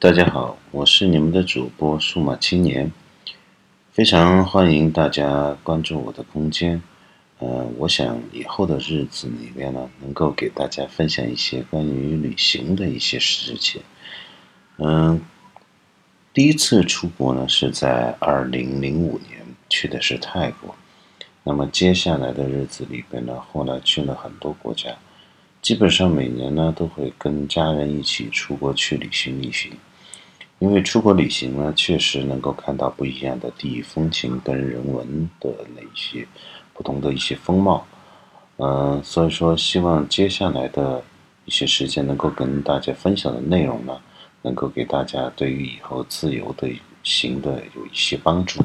大家好，我是你们的主播数码青年，非常欢迎大家关注我的空间。呃，我想以后的日子里面呢，能够给大家分享一些关于旅行的一些事情。嗯，第一次出国呢是在二零零五年，去的是泰国。那么接下来的日子里边呢，后来去了很多国家，基本上每年呢都会跟家人一起出国去旅行旅行。因为出国旅行呢，确实能够看到不一样的地域风情跟人文的那些不同的一些风貌，嗯，所以说希望接下来的一些时间能够跟大家分享的内容呢，能够给大家对于以后自由的行的有一些帮助。